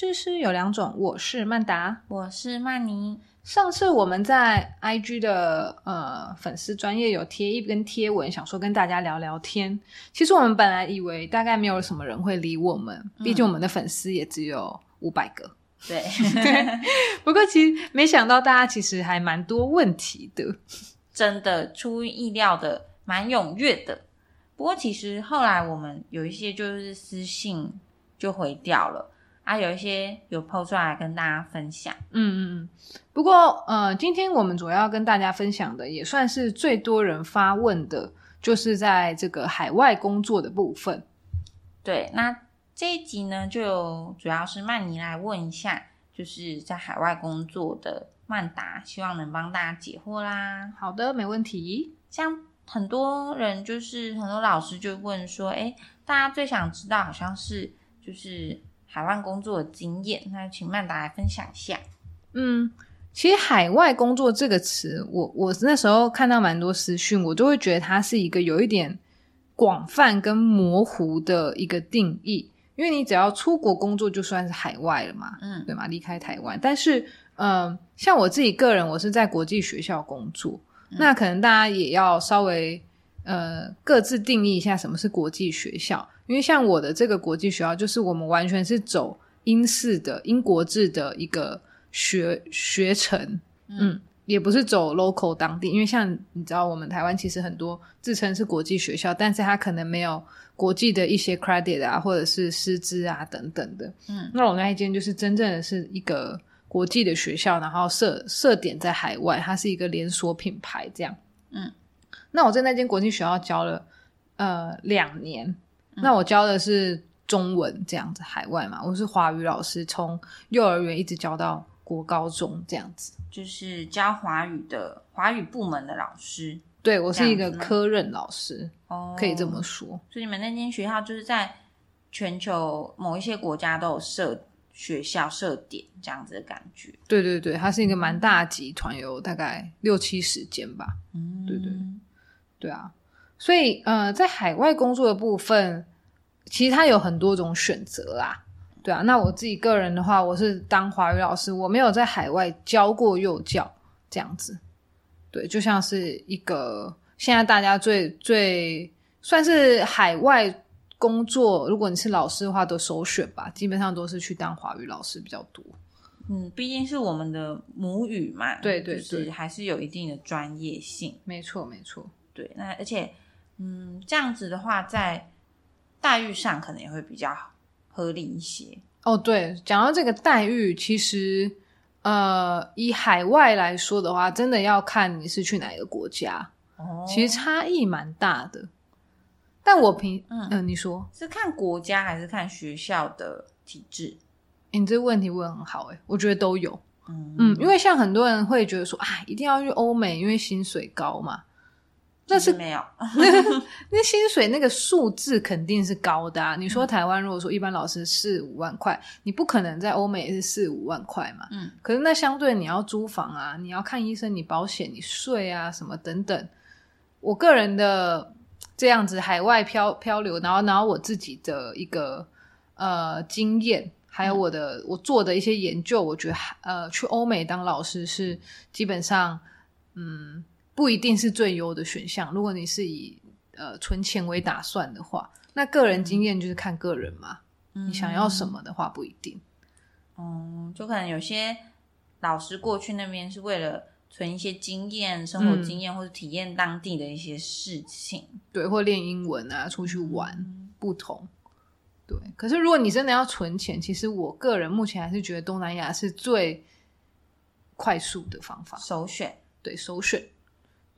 诗诗有两种，我是曼达，我是曼妮。上次我们在 IG 的呃粉丝专业有贴一篇贴文，想说跟大家聊聊天。其实我们本来以为大概没有什么人会理我们，毕竟我们的粉丝也只有五百个。对，不过其实没想到大家其实还蛮多问题的，真的出乎意料的蛮踊跃的。不过其实后来我们有一些就是私信就回掉了。啊，有一些有抛出来跟大家分享。嗯嗯嗯。不过呃，今天我们主要跟大家分享的，也算是最多人发问的，就是在这个海外工作的部分。对，那这一集呢，就主要是曼妮来问一下，就是在海外工作的曼达，希望能帮大家解惑啦。好的，没问题。像很多人，就是很多老师就问说，哎，大家最想知道，好像是就是。海外工作的经验，那请曼达来分享一下。嗯，其实“海外工作”这个词，我我那时候看到蛮多私讯，我都会觉得它是一个有一点广泛跟模糊的一个定义。因为你只要出国工作，就算是海外了嘛，嗯，对吗？离开台湾。但是，嗯，像我自己个人，我是在国际学校工作，那可能大家也要稍微呃各自定义一下什么是国际学校。因为像我的这个国际学校，就是我们完全是走英式的英国制的一个学学程，嗯，也不是走 local 当地。因为像你知道，我们台湾其实很多自称是国际学校，但是它可能没有国际的一些 credit 啊，或者是师资啊等等的。嗯，那我那一间就是真正的是一个国际的学校，然后设设点在海外，它是一个连锁品牌这样。嗯，那我在那间国际学校教了呃两年。那我教的是中文这样子，海外嘛，我是华语老师，从幼儿园一直教到国高中这样子，就是教华语的华语部门的老师。对我是一个科任老师，哦，可以这么说。所以你们那间学校就是在全球某一些国家都有设学校设点这样子的感觉。对对对，它是一个蛮大集团，有大概六七十间吧。嗯，对对对啊。所以，呃，在海外工作的部分，其实它有很多种选择啦，对啊。那我自己个人的话，我是当华语老师，我没有在海外教过幼教这样子，对，就像是一个现在大家最最算是海外工作，如果你是老师的话，都首选吧，基本上都是去当华语老师比较多。嗯，毕竟是我们的母语嘛，对对对，还是有一定的专业性。没错没错，对，那而且。嗯，这样子的话，在待遇上可能也会比较合理一些。哦，对，讲到这个待遇，其实呃，以海外来说的话，真的要看你是去哪个国家，哦，其实差异蛮大的。但我平嗯，你说是看国家还是看学校的体制？你这个问题问很好，哎，我觉得都有。嗯嗯，因为像很多人会觉得说，啊，一定要去欧美，因为薪水高嘛。那是没有，那薪水那个数字肯定是高的啊！你说台湾如果说一般老师四五万块，你不可能在欧美也是四五万块嘛。嗯，可是那相对你要租房啊，你要看医生，你保险，你税啊什么等等。我个人的这样子海外漂漂流，然后然后我自己的一个呃经验，还有我的我做的一些研究，我觉得呃去欧美当老师是基本上嗯。不一定是最优的选项。如果你是以呃存钱为打算的话，那个人经验就是看个人嘛。你想要什么的话，不一定。嗯，就可能有些老师过去那边是为了存一些经验、生活经验，或者体验当地的一些事情，对，或练英文啊，出去玩，不同。对，可是如果你真的要存钱，其实我个人目前还是觉得东南亚是最快速的方法，首选。对，首选。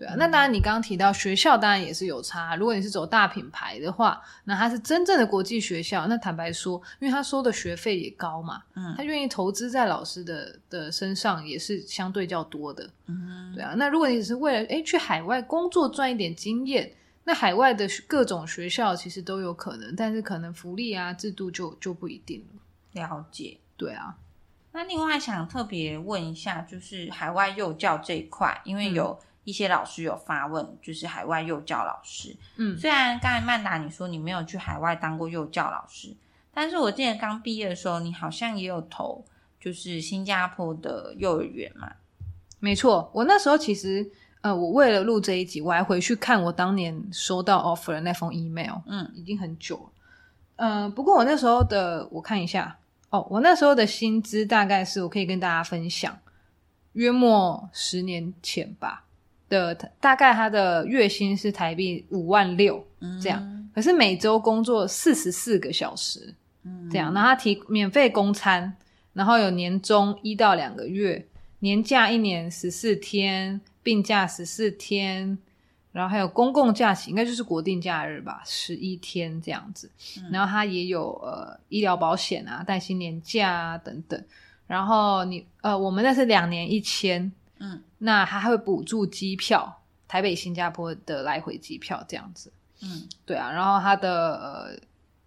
对啊，那当然，你刚刚提到学校，当然也是有差。如果你是走大品牌的话，那它是真正的国际学校。那坦白说，因为他收的学费也高嘛，嗯，他愿意投资在老师的的身上也是相对较多的。嗯，对啊。那如果你只是为了诶去海外工作赚一点经验，那海外的各种学校其实都有可能，但是可能福利啊制度就就不一定了。了解，对啊。那另外想特别问一下，就是海外幼教这一块，因为有。一些老师有发问，就是海外幼教老师。嗯，虽然刚才曼达你说你没有去海外当过幼教老师，但是我记得刚毕业的时候，你好像也有投，就是新加坡的幼儿园嘛。没错，我那时候其实呃，我为了录这一集，我还回去看我当年收到 offer 的那封 email，嗯已经很久了。嗯、不过我那时候的我看一下哦，我那时候的薪资大概是我可以跟大家分享，约莫十年前吧的，大概他的月薪是台币五万六嗯，这样，可是每周工作四十四个小时，嗯这样，然后他提免费公餐，然后有年终一到两个月，年假一年十四天，病假十四天，然后还有公共假期，应该就是国定假日吧，十一天这样子。然后他也有呃医疗保险啊、带薪年假啊等等。然后你呃，我们那是两年一千，嗯那他还会补助机票，台北、新加坡的来回机票这样子。嗯对啊，然后他的呃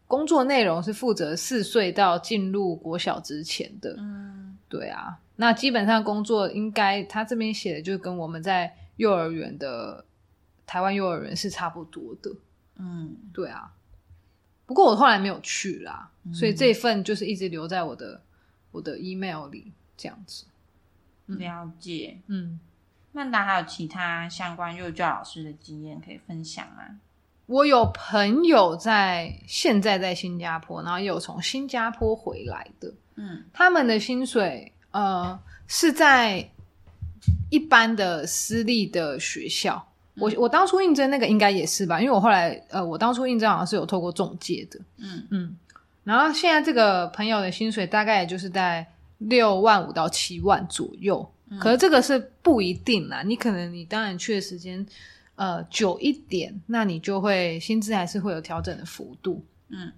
工作内容是负责四岁到进入国小之前的，嗯对啊，那基本上工作应该他这边写的就跟我们在幼儿园的台湾幼儿园是差不多的，嗯对啊。不过我后来没有去啦，嗯所以这份就是一直留在我的我的 email 里这样子。嗯。了解。嗯，曼达还有其他相关幼教老师的经验可以分享吗？我有朋友在现在在新加坡，然后也有从新加坡回来的，嗯。他们的薪水呃是在一般的私立的学校。我我当初应征那个应该也是吧，因为我后来呃，我当初应征好像是有透过中介的，嗯。嗯，然后现在这个朋友的薪水大概也就是在六万五到七万左右，可是这个是不一定啦，你可能你当然去的时间呃久一点，那你就会薪资还是会有调整的幅度，嗯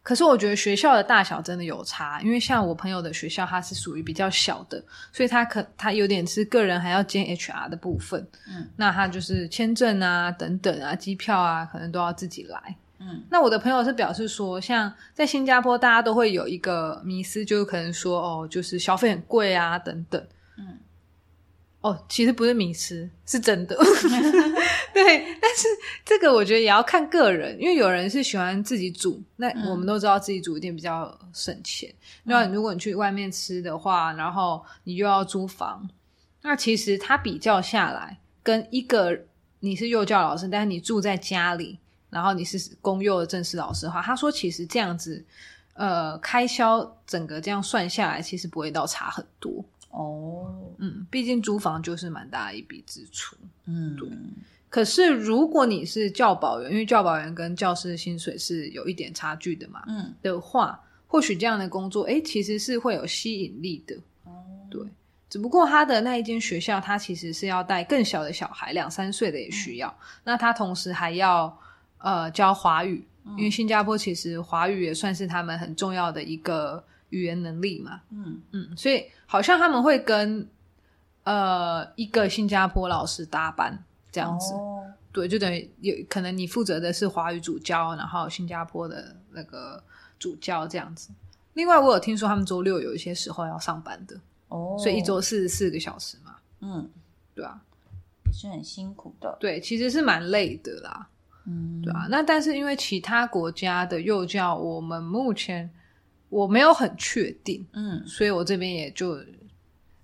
可是我觉得学校的大小真的有差，因为像我朋友的学校，它是属于比较小的，所以他可他有点是个人还要兼 HR 的部分。嗯，那他就是签证啊、等等啊、机票啊，可能都要自己来。嗯那我的朋友是表示说，像在新加坡，大家都会有一个迷思，就是可能说哦，就是消费很贵啊，等等。嗯哦，其实不是迷思，是真的。对，但是这个我觉得也要看个人，因为有人是喜欢自己煮，那嗯我们都知道自己煮一定比较省钱。那、如果你去外面吃的话，然后你又要租房，那其实它比较下来，跟一个你是幼教老师，但是你住在家里，然后你是公幼的正式老师的话，他说其实这样子，呃，开销整个这样算下来，其实不会到差很多。哦嗯，毕竟租房就是蛮大的一笔支出。嗯对可是如果你是教保员，因为教保员跟教师的薪水是有一点差距的嘛嗯的话，或许这样的工作，诶，其实是会有吸引力的。哦对，只不过他的那一间学校，他其实是要带更小的小孩，两三岁的也需要。那他同时还要呃教华语，因为新加坡其实华语也算是他们很重要的一个语言能力嘛。嗯嗯，所以好像他们会跟呃一个新加坡老师搭班这样子。哦对，就等于有可能你负责的是华语主教，然后新加坡的那个主教这样子。另外，我有听说他们周六有一些时候要上班的，哦，所以一周四十四个小时嘛，嗯对啊，也是很辛苦的。对，其实是蛮累的啦，嗯对啊。那但是因为其他国家的幼教，我们目前我没有很确定，嗯所以我这边也就，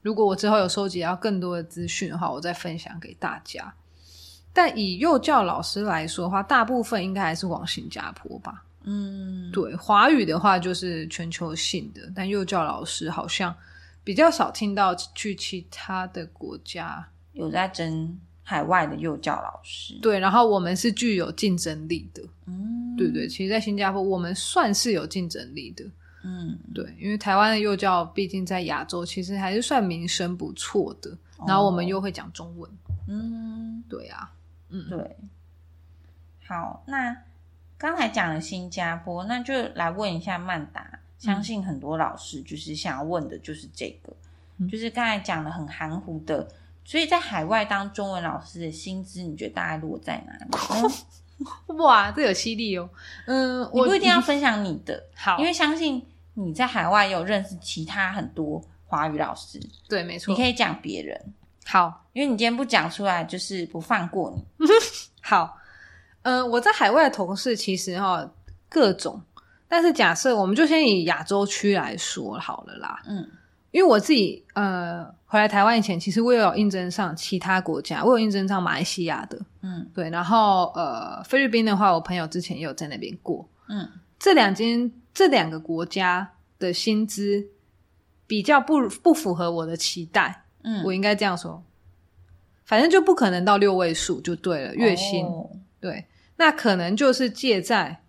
如果我之后有收集到更多的资讯的话，我再分享给大家。但以幼教老师来说的话，大部分应该还是往新加坡吧。嗯，对，华语的话就是全球性的，但幼教老师好像比较少听到去其他的国家。有在争海外的幼教老师。对，然后我们是具有竞争力的，嗯，对对。其实，在新加坡，我们算是有竞争力的，嗯对，因为台湾的幼教毕竟在亚洲其实还是算名声不错的，然后我们又会讲中文，嗯，对啊，嗯，对。好，那刚才讲了新加坡，那就来问一下曼达。相信很多老师就是想要问的就是这个，嗯就是刚才讲的很含糊的，所以在海外当中文老师的薪资，你觉得大概落在哪里？嗯哇，这有犀利哦，嗯，你我不一定要分享你的，好，因为相信你在海外有认识其他很多华语老师，对，没错，你可以讲别人，好，因为你今天不讲出来，就是不放过你。好，嗯、我在海外的同事其实哈、各种但是假设我们就先以亚洲区来说好了啦，嗯因为我自己呃回来台湾以前，其实我也有应征上其他国家，我有应征上马来西亚的，嗯。对，然后呃菲律宾的话，我朋友之前也有在那边过，嗯。这两间这两个国家的薪资比较不不符合我的期待，嗯，我应该这样说，反正就不可能到六位数就对了，月薪、哦。对，那可能就是借在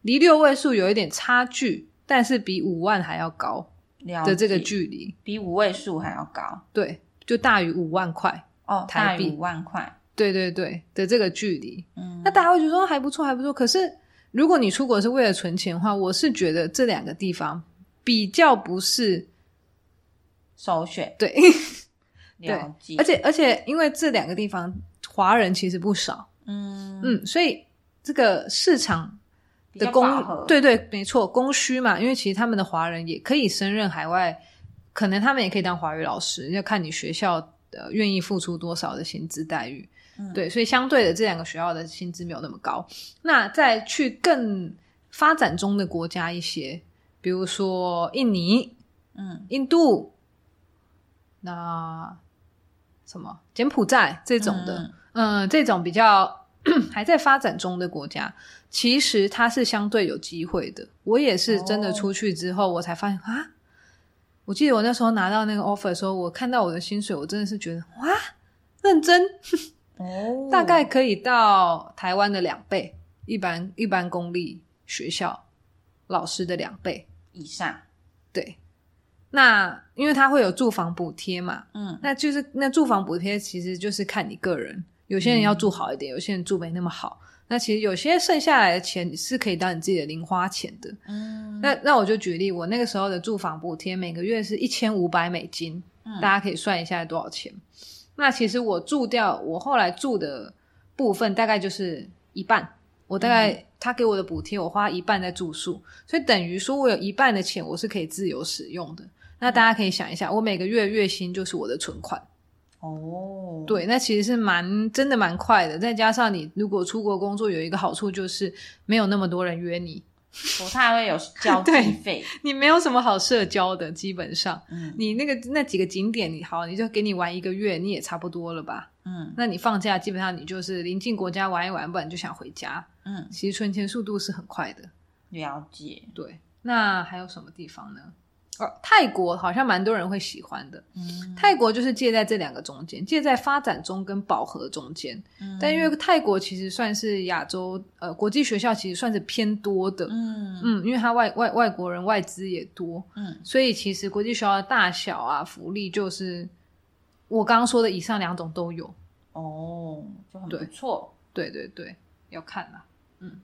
离六位数有一点差距，但是比五万还要高。了的这个距离，比五位数还要高对，就大于五万块，哦，大于五万块。对对对的这个距离，嗯，那大家会觉得说还不错，还不错。可是如果你出国是为了存钱的话，我是觉得这两个地方比较不是首选对，对，而且而且因为这两个地方华人其实不少，嗯嗯，所以这个市场的供对对，没错，供需嘛，因为其实他们的华人也可以升任海外，可能他们也可以当华语老师，要看你学校呃愿意付出多少的薪资待遇。嗯对，所以相对的这两个学校的薪资没有那么高。那再去更发展中的国家一些，比如说印尼、嗯印度，那什么柬埔寨这种的，嗯嗯，这种比较 还在发展中的国家，其实它是相对有机会的。我也是真的哦出去之后，我才发现啊，我记得我那时候拿到那个 offer 的时候，我看到我的薪水，我真的是觉得哇，认真，哦，大概可以到台湾的两倍，一般一般公立学校老师的两倍。以上，对，那因为它会有住房补贴嘛，嗯那就是那住房补贴其实就是看你个人，有些人要住好一点，有些人住没那么好。那其实有些剩下来的钱是可以当你自己的零花钱的。嗯，那那我就举例，我那个时候的住房补贴每个月是一千五百美金，嗯大家可以算一下多少钱。那其实我住掉我后来住的部分大概就是一半，我大概、嗯他给我的补贴，我花一半在住宿，所以等于说我有一半的钱我是可以自由使用的。那大家可以想一下，我每个月月薪就是我的存款。哦，对，那其实是蛮真的蛮快的。再加上你如果出国工作，有一个好处就是没有那么多人约你，不太会有 交际费，你没有什么好社交的，基本上嗯你那个那几个景点，你好，你就给你玩一个月，你也差不多了吧？嗯那你放假基本上你就是临近国家玩一玩，不然你就想回家。嗯，其实存钱速度是很快的。了解，对，那还有什么地方呢？哦，泰国好像蛮多人会喜欢的。嗯，泰国就是介在这两个中间，介在发展中跟饱和中间。嗯但因为泰国其实算是亚洲呃国际学校，其实算是偏多的。嗯嗯，因为它外外外国人外资也多，嗯所以其实国际学校的大小啊、福利，就是我刚刚说的以上两种都有。哦，就很对不错。对对对，要看啦。嗯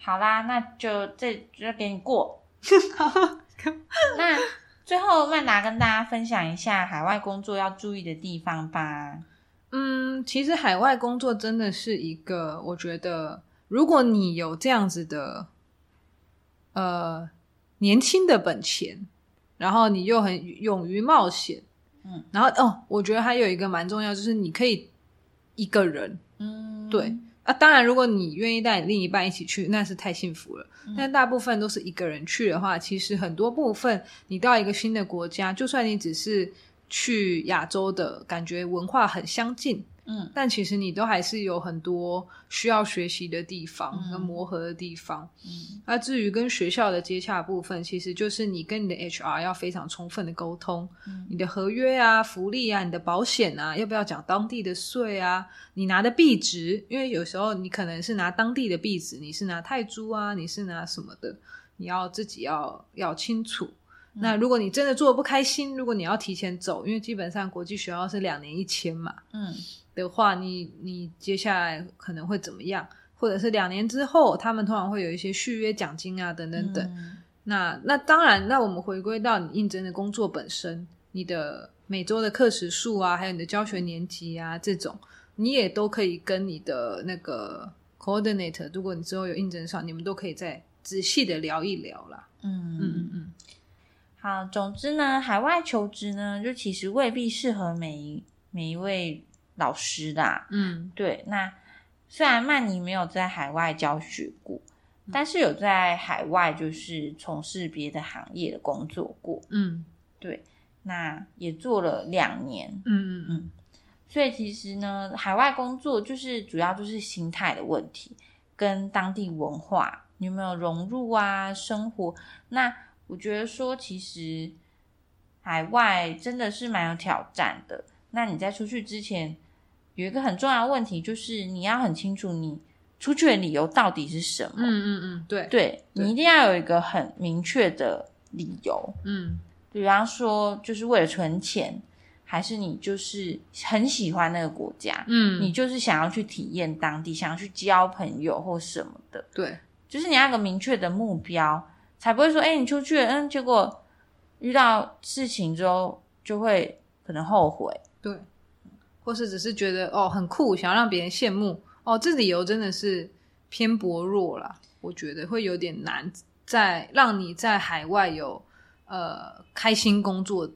好啦，那就这就给你过。那最后曼达跟大家分享一下海外工作要注意的地方吧。嗯，其实海外工作真的是一个，我觉得如果你有这样子的呃年轻的本钱，然后你又很勇于冒险，嗯，然后哦，我觉得还有一个蛮重要，就是你可以一个人，嗯，对啊，当然如果你愿意带你另一半一起去，那是太幸福了。嗯但大部分都是一个人去的话，其实很多部分你到一个新的国家，就算你只是去亚洲的感觉文化很相近，嗯但其实你都还是有很多需要学习的地方嗯跟磨合的地方。嗯那至于跟学校的接洽部分，其实就是你跟你的 HR 要非常充分的沟通，嗯你的合约啊、福利啊、你的保险啊，要不要缴当地的税啊？你拿的币值，因为有时候你可能是拿当地的币值，你是拿泰铢啊，你是拿什么的，你要自己要要清楚。那如果你真的做的不开心，如果你要提前走，因为基本上国际学校是两年一签嘛嗯的话，你你接下来可能会怎么样？或者是两年之后，他们通常会有一些续约奖金啊，等等等。嗯那那当然，那我们回归到你应征的工作本身，你的每周的课时数啊，还有你的教学年级啊，这种你也都可以跟你的那个 coordinator，如果你之后有应征上，你们都可以再仔细的聊一聊啦。嗯嗯嗯嗯，好，总之呢，海外求职呢，就其实未必适合每一每一位老师啦。嗯对，那虽然曼妮没有在海外教学过，但是有在海外就是从事别的行业的工作过，嗯对，那也做了两年，嗯嗯所以其实呢，海外工作就是主要就是心态的问题，跟当地文化你有没有融入啊，生活。那我觉得说，其实海外真的是蛮有挑战的。那你在出去之前，有一个很重要的问题，就是你要很清楚你出去的理由到底是什么。嗯嗯嗯，对，对对你一定要有一个很明确的理由。嗯比方说，就是为了存钱，还是你就是很喜欢那个国家，嗯，你就是想要去体验当地，想要去交朋友或什么的，对，就是你要有个明确的目标，才不会说，哎、你出去了，嗯，结果遇到事情之后就会可能后悔。对，或是只是觉得哦很酷，想要让别人羡慕哦，这理由真的是偏薄弱了，我觉得会有点难在让你在海外有呃开心工作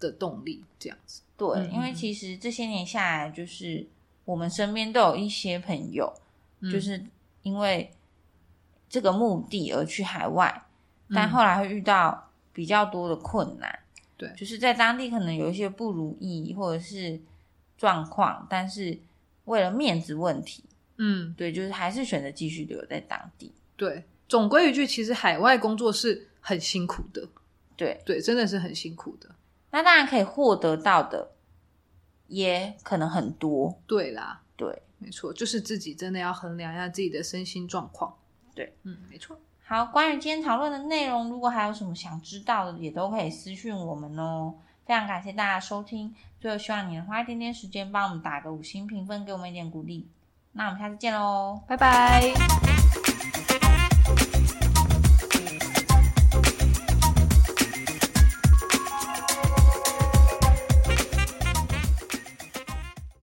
的动力这样子。对，嗯因为嗯其实这些年下来，就是我们身边都有一些朋友，嗯就是因为这个目的而去海外，但嗯后来会遇到比较多的困难。对就是在当地可能有一些不如意或者是状况，但是为了面子问题，嗯，对，就是还是选择继续留在当地。对，总归一句，其实海外工作是很辛苦的，对，对，真的是很辛苦的。那当然可以获得到的也可能很多。对啦，对，没错，就是自己真的要衡量一下自己的身心状况。对，嗯，没错。好，关于今天讨论的内容，如果还有什么想知道的，也都可以私讯我们哦。非常感谢大家收听，最后希望你能花一点点时间帮我们打个五星评分，给我们一点鼓励。那我们下次见喽，拜拜。